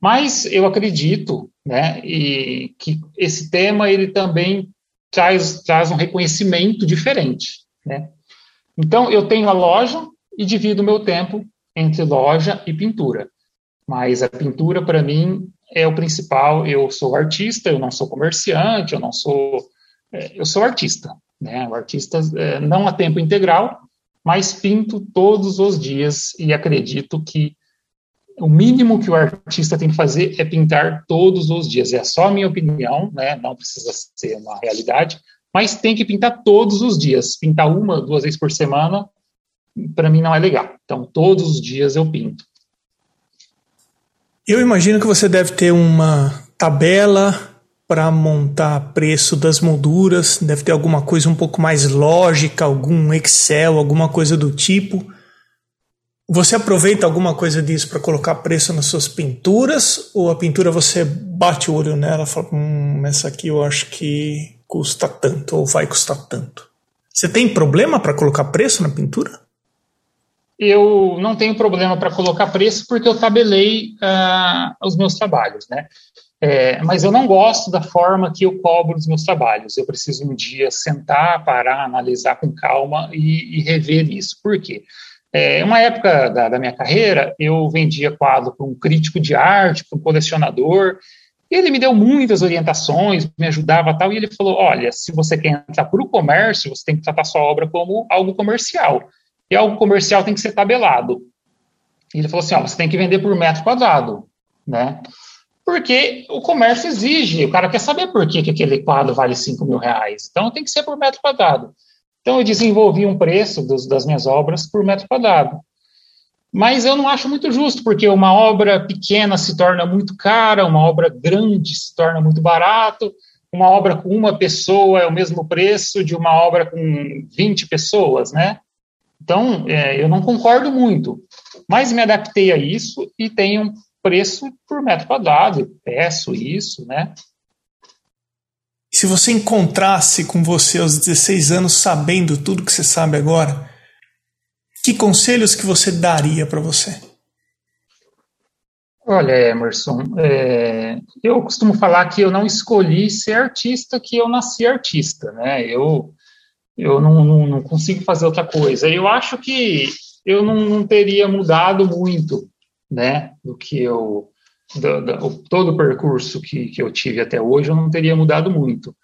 Mas eu acredito, né, e que esse tema ele também traz, traz um reconhecimento diferente, né? Então, eu tenho a loja, e divido o meu tempo entre loja e pintura. Mas a pintura, para mim, é o principal. Eu sou artista, eu não sou comerciante, eu não sou. É, eu sou artista. Né? O artista é, não a tempo integral, mas pinto todos os dias e acredito que o mínimo que o artista tem que fazer é pintar todos os dias. É só a minha opinião, né? não precisa ser uma realidade, mas tem que pintar todos os dias. Pintar uma, duas vezes por semana para mim não é legal. Então, todos os dias eu pinto.
Eu imagino que você deve ter uma tabela para montar preço das molduras, deve ter alguma coisa um pouco mais lógica, algum Excel, alguma coisa do tipo. Você aproveita alguma coisa disso para colocar preço nas suas pinturas? Ou a pintura você bate o olho nela e fala: hum, essa aqui eu acho que custa tanto, ou vai custar tanto? Você tem problema para colocar preço na pintura?
Eu não tenho problema para colocar preço porque eu tabelei uh, os meus trabalhos, né? É, mas eu não gosto da forma que eu cobro os meus trabalhos. Eu preciso um dia sentar, parar, analisar com calma e, e rever isso. Por quê? É, uma época da, da, minha carreira, eu vendia quadro para um crítico de arte, para um colecionador, ele me deu muitas orientações, me ajudava tal, e ele falou, olha, se você quer entrar para o comércio, você tem que tratar sua obra como algo comercial. E algo comercial tem que ser tabelado. Ele falou assim, ó, você tem que vender por metro quadrado, né? porque o comércio exige, o cara quer saber por que, que aquele quadro vale 5 mil reais. Então tem que ser por metro quadrado. Então eu desenvolvi um preço dos, das minhas obras por metro quadrado. Mas eu não acho muito justo, porque uma obra pequena se torna muito cara, uma obra grande se torna muito barato, uma obra com uma pessoa é o mesmo preço de uma obra com 20 pessoas, né? Então, é, eu não concordo muito, mas me adaptei a isso e tenho preço por metro quadrado, peço isso, né?
Se você encontrasse com você aos 16 anos sabendo tudo que você sabe agora, que conselhos que você daria para você?
Olha, Emerson, é, eu costumo falar que eu não escolhi ser artista, que eu nasci artista, né? Eu, eu não, não, não consigo fazer outra coisa. Eu acho que eu não, não teria mudado muito né, do que eu do, do, todo o percurso que, que eu tive até hoje, eu não teria mudado muito.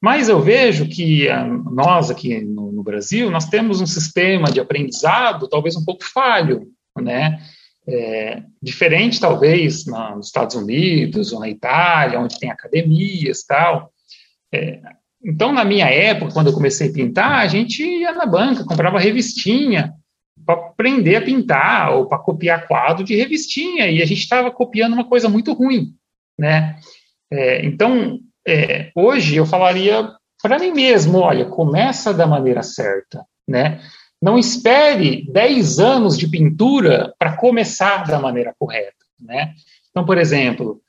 Mas eu vejo que a, nós aqui no, no, Brasil, nós temos um sistema de aprendizado talvez um pouco falho, né? É, diferente talvez nos Estados Unidos ou na Itália, onde tem academias tal. É, então, na minha época, quando eu comecei a pintar, a gente ia na banca, comprava revistinha, para aprender a pintar ou para copiar quadro de revistinha e a gente estava copiando uma coisa muito ruim, né? É, então, é, hoje eu falaria para mim mesmo, olha, começa da maneira certa, né? Não espere 10 anos de pintura para começar da maneira correta, né? Então, por exemplo,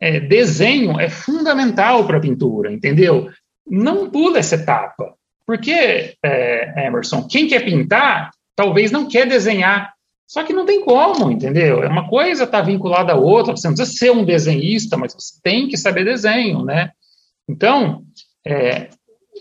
é, desenho é fundamental para pintura, entendeu? Não pula essa etapa, porque, é, Emerson, quem quer pintar talvez não quer desenhar. Só que não tem como, entendeu? É uma coisa está vinculada à outra. Você não precisa ser um desenhista, mas você tem que saber desenho, né? Então, é,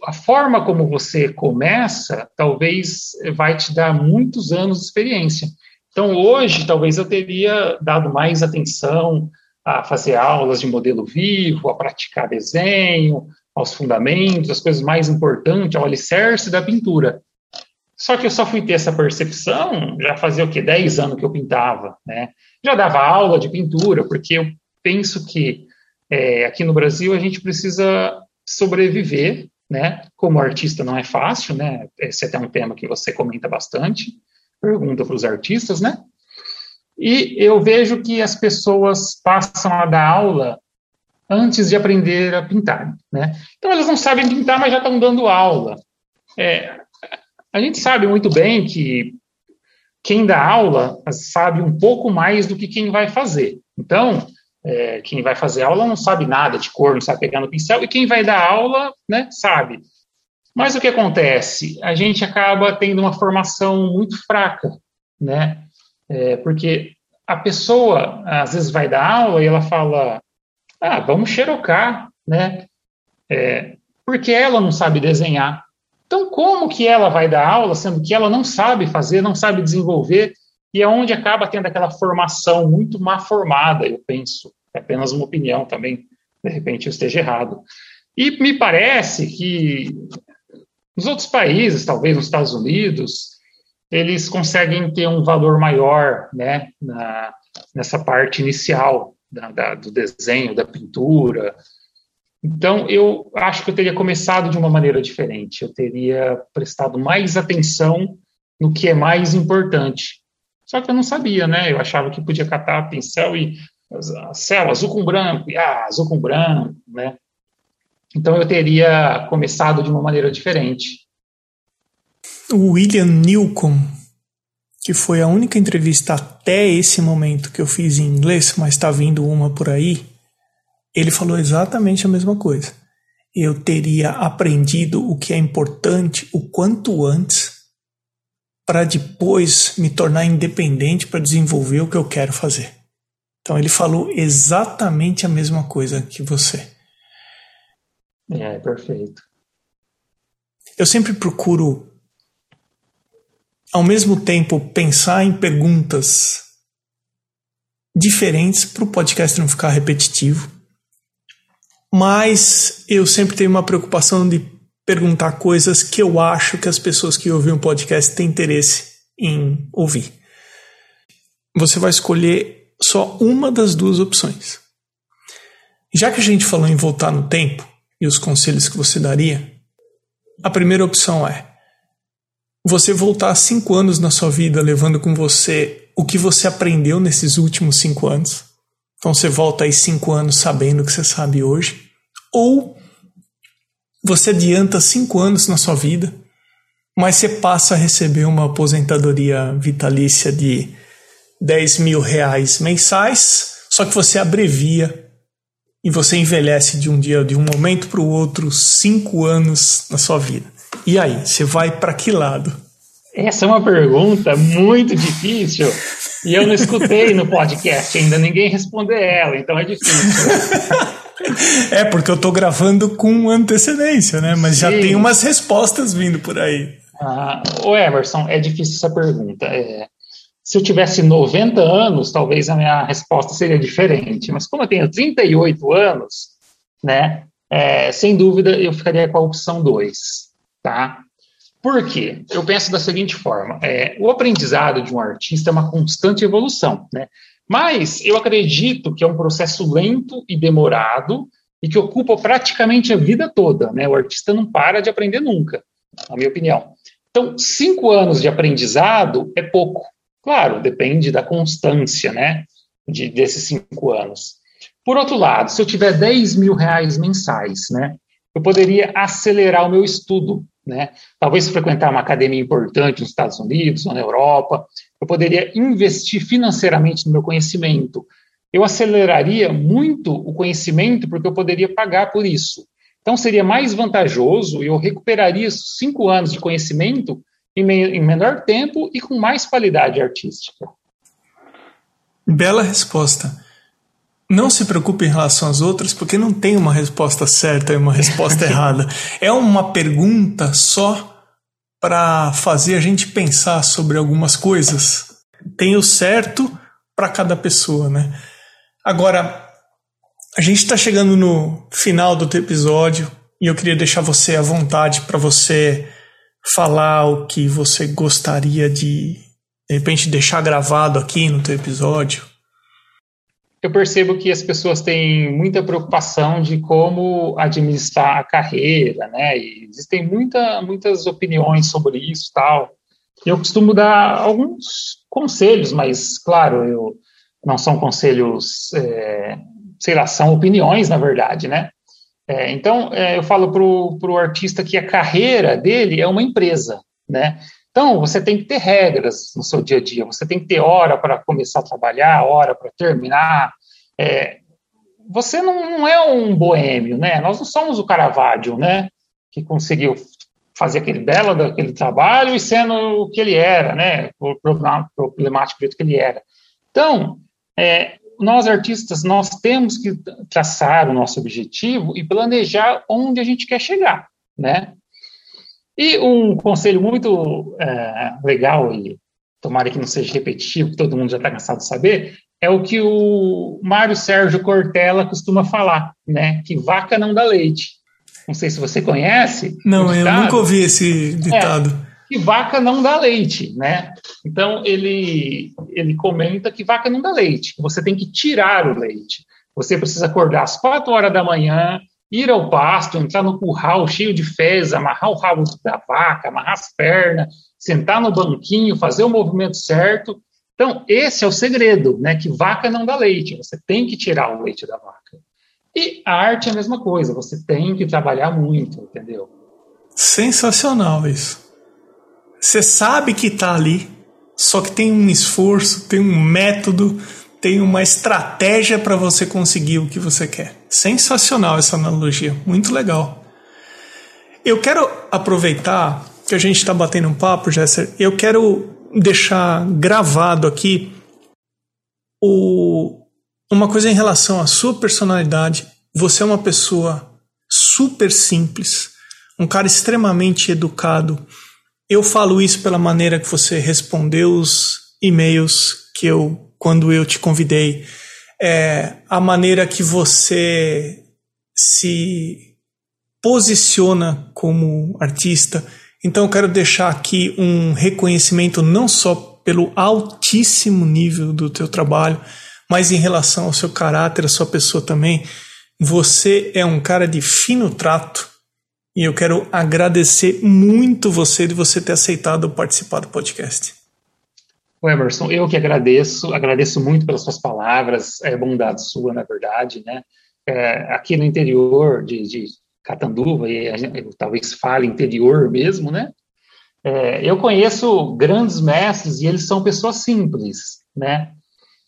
a forma como você começa, talvez vai te dar muitos anos de experiência. Então, hoje, talvez eu teria dado mais atenção a fazer aulas de modelo vivo, a praticar desenho, aos fundamentos, as coisas mais importantes, ao alicerce da pintura. Só que eu só fui ter essa percepção já fazia o quê? 10 anos que eu pintava, né? Já dava aula de pintura, porque eu penso que é, aqui no Brasil a gente precisa sobreviver, né? Como artista não é fácil, né? Esse é até um tema que você comenta bastante, pergunta para os artistas, né? E eu vejo que as pessoas passam a dar aula antes de aprender a pintar, né? Então elas não sabem pintar, mas já estão dando aula. É, a gente sabe muito bem que quem dá aula sabe um pouco mais do que quem vai fazer. Então, é, quem vai fazer aula não sabe nada de cor, não sabe pegar no pincel, e quem vai dar aula, né, sabe. Mas o que acontece? A gente acaba tendo uma formação muito fraca, né? É, porque a pessoa, às vezes, vai dar aula e ela fala, ah, vamos xerocar, né? É, porque ela não sabe desenhar. Então, como que ela vai dar aula, sendo que ela não sabe fazer, não sabe desenvolver, e é onde acaba tendo aquela formação muito má formada, eu penso. É apenas uma opinião também, de repente eu esteja errado. E me parece que nos outros países, talvez nos Estados Unidos, eles conseguem ter um valor maior né, na, nessa parte inicial da, da, do desenho, da pintura, então, eu acho que eu teria começado de uma maneira diferente. Eu teria prestado mais atenção no que é mais importante. Só que eu não sabia, né? Eu achava que podia catar pincel e céu azul com branco, e ah, azul com branco, né? Então eu teria começado de uma maneira diferente.
William Newcomb, que foi a única entrevista até esse momento que eu fiz em inglês, mas está vindo uma por aí, ele falou exatamente a mesma coisa. Eu teria aprendido o que é importante o quanto antes, para depois me tornar independente para desenvolver o que eu quero fazer. Então ele falou exatamente a mesma coisa que você.
É, perfeito.
Eu sempre procuro, ao mesmo tempo, pensar em perguntas diferentes para o podcast não ficar repetitivo. Mas eu sempre tenho uma preocupação de perguntar coisas que eu acho que as pessoas que ouvem o podcast têm interesse em ouvir. Você vai escolher só uma das duas opções. Já que a gente falou em voltar no tempo e os conselhos que você daria, a primeira opção é você voltar cinco anos na sua vida levando com você o que você aprendeu nesses últimos cinco anos. Então você volta aí cinco anos sabendo o que você sabe hoje. Ou você adianta cinco anos na sua vida, mas você passa a receber uma aposentadoria vitalícia de 10 mil reais mensais, só que você abrevia e você envelhece de um dia, de um momento para o outro, cinco anos na sua vida. E aí, você vai para que lado?
Essa é uma pergunta muito difícil e eu não escutei no podcast ainda ninguém responder ela, então é difícil.
É, porque eu tô gravando com antecedência, né? Mas Sim. já tem umas respostas vindo por aí.
Ah, o Emerson, é difícil essa pergunta. É, se eu tivesse 90 anos, talvez a minha resposta seria diferente. Mas como eu tenho 38 anos, né? É, sem dúvida, eu ficaria com a opção 2, tá? Por quê? Eu penso da seguinte forma: é, o aprendizado de um artista é uma constante evolução, né? Mas eu acredito que é um processo lento e demorado e que ocupa praticamente a vida toda. Né? O artista não para de aprender nunca, na minha opinião. Então, cinco anos de aprendizado é pouco. Claro, depende da constância né, de, desses cinco anos. Por outro lado, se eu tiver 10 mil reais mensais, né, eu poderia acelerar o meu estudo. Né? Talvez frequentar uma academia importante nos Estados Unidos ou na Europa, eu poderia investir financeiramente no meu conhecimento. Eu aceleraria muito o conhecimento porque eu poderia pagar por isso. Então seria mais vantajoso e eu recuperaria cinco anos de conhecimento em, em menor tempo e com mais qualidade artística.
Bela resposta. Não se preocupe em relação às outras, porque não tem uma resposta certa e uma resposta errada. É uma pergunta só para fazer a gente pensar sobre algumas coisas. Tem o certo para cada pessoa, né? Agora, a gente está chegando no final do teu episódio e eu queria deixar você à vontade para você falar o que você gostaria de, de repente, deixar gravado aqui no teu episódio
eu percebo que as pessoas têm muita preocupação de como administrar a carreira, né? E existem muita, muitas opiniões sobre isso tal. Eu costumo dar alguns conselhos, mas, claro, eu, não são conselhos, é, sei lá, são opiniões, na verdade, né? É, então, é, eu falo para o artista que a carreira dele é uma empresa, né? Então, você tem que ter regras no seu dia a dia, você tem que ter hora para começar a trabalhar, hora para terminar. É, você não, não, é um boêmio, né? Nós não somos o Caravaggio, né? Que conseguiu fazer aquele belo daquele trabalho e sendo o que ele era, né? O problemático do que ele era. Então, é, nós artistas, nós temos que traçar o nosso objetivo e planejar onde a gente quer chegar, né? E um conselho muito é, legal, e tomara que não seja repetitivo, que todo mundo já está cansado de saber, é o que o Mário Sérgio Cortella costuma falar, né? Que vaca não dá leite. Não sei se você conhece.
Não, eu nunca ouvi esse ditado.
É, que vaca não dá leite, né? Então ele ele comenta que vaca não dá leite. Você tem que tirar o leite. Você precisa acordar às quatro horas da manhã, ir ao pasto, entrar no curral cheio de fezes, amarrar o rabo da vaca, amarrar as pernas, sentar no banquinho, fazer o movimento certo. Então, esse é o segredo, né? Que vaca não dá leite, você tem que tirar o leite da vaca. E a arte é a mesma coisa, você tem que trabalhar muito, entendeu?
Sensacional isso. Você sabe que está ali, só que tem um esforço, tem um método, tem uma estratégia para você conseguir o que você quer. Sensacional essa analogia, muito legal. Eu quero aproveitar que a gente está batendo um papo, Jesser, eu quero deixar gravado aqui o, uma coisa em relação à sua personalidade. Você é uma pessoa super simples, um cara extremamente educado. Eu falo isso pela maneira que você respondeu os e-mails que eu, quando eu te convidei, é, a maneira que você se posiciona como artista. Então eu quero deixar aqui um reconhecimento não só pelo altíssimo nível do teu trabalho, mas em relação ao seu caráter, a sua pessoa também. Você é um cara de fino trato e eu quero agradecer muito você de você ter aceitado participar do podcast.
Emerson, eu que agradeço, agradeço muito pelas suas palavras, é bondade sua, na verdade, né? É, aqui no interior de, de Catanduva, e gente, talvez fale interior mesmo, né? É, eu conheço grandes mestres e eles são pessoas simples, né?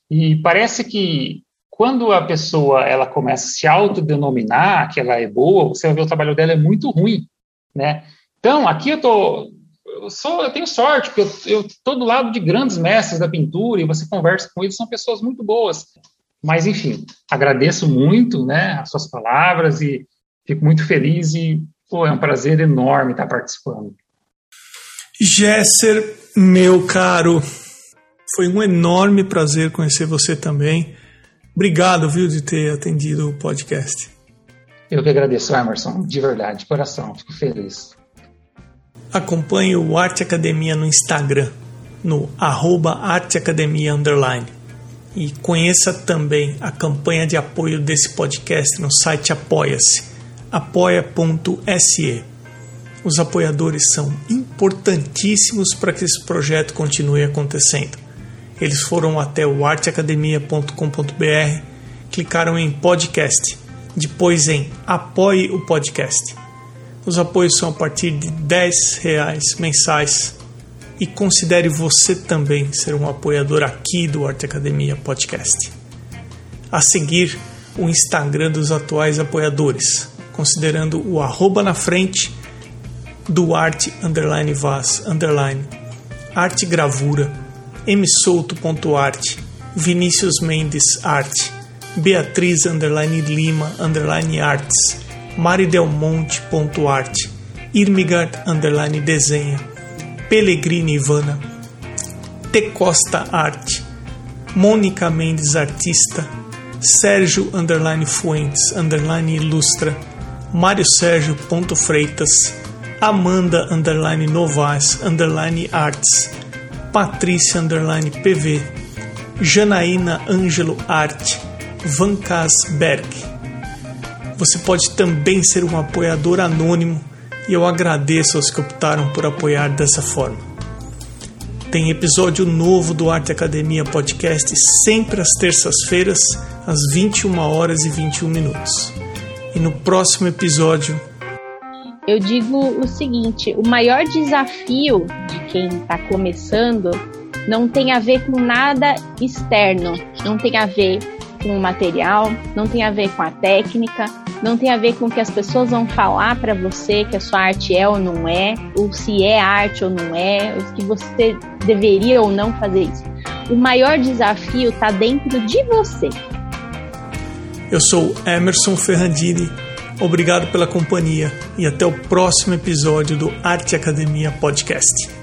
E parece que quando a pessoa ela começa a se autodenominar que ela é boa, você vai ver o trabalho dela é muito ruim, né? Então, aqui eu tô eu sou eu tenho sorte porque eu, estou do lado de grandes mestres da pintura e você conversa com eles, são pessoas muito boas. Mas enfim, agradeço muito, né, as suas palavras e fico muito feliz e pô, é um prazer enorme estar participando.
Jesser, meu caro, foi um enorme prazer conhecer você também. Obrigado, viu, de ter atendido o podcast.
Eu que agradeço, Emerson, de verdade, de coração, fico feliz.
Acompanhe o Arte Academia no Instagram, no arroba arteacademia underline. E conheça também a campanha de apoio desse podcast no site Apoia-se, apoia.se. Os apoiadores são importantíssimos para que esse projeto continue acontecendo. Eles foram até o arteacademia.com.br, clicaram em podcast, depois em apoie o podcast. Os apoios são a partir de 10 reais mensais e considere você também ser um apoiador aqui do Arte Academia Podcast. A seguir, o Instagram dos atuais apoiadores, considerando o arroba na frente Duarte underline Vaz underline Arte Gravura Vinícius Mendes Arte Beatriz underline Lima underline maridelmonte.arte Irmigard underline Desenha Pellegrini Ivana T Costa Arte Mônica Mendes Artista Sérgio underline Fuentes underline Ilustra Mário Sérgio Freitas Amanda underline Novas underline Arts, Patrícia underline PV, Janaína Ângelo Arte, Vancas Berg. Você pode também ser um apoiador anônimo e eu agradeço aos que optaram por apoiar dessa forma. Tem episódio novo do Arte Academia Podcast sempre às terças-feiras, às 21 horas e 21 minutos. E no próximo episódio
eu digo o seguinte: o maior desafio de quem está começando não tem a ver com nada externo, não tem a ver com o material, não tem a ver com a técnica, não tem a ver com o que as pessoas vão falar para você que a sua arte é ou não é, ou se é arte ou não é, ou que você deveria ou não fazer isso. O maior desafio está dentro de você.
Eu sou Emerson Ferrandini Obrigado pela companhia e até o próximo episódio do Arte Academia Podcast.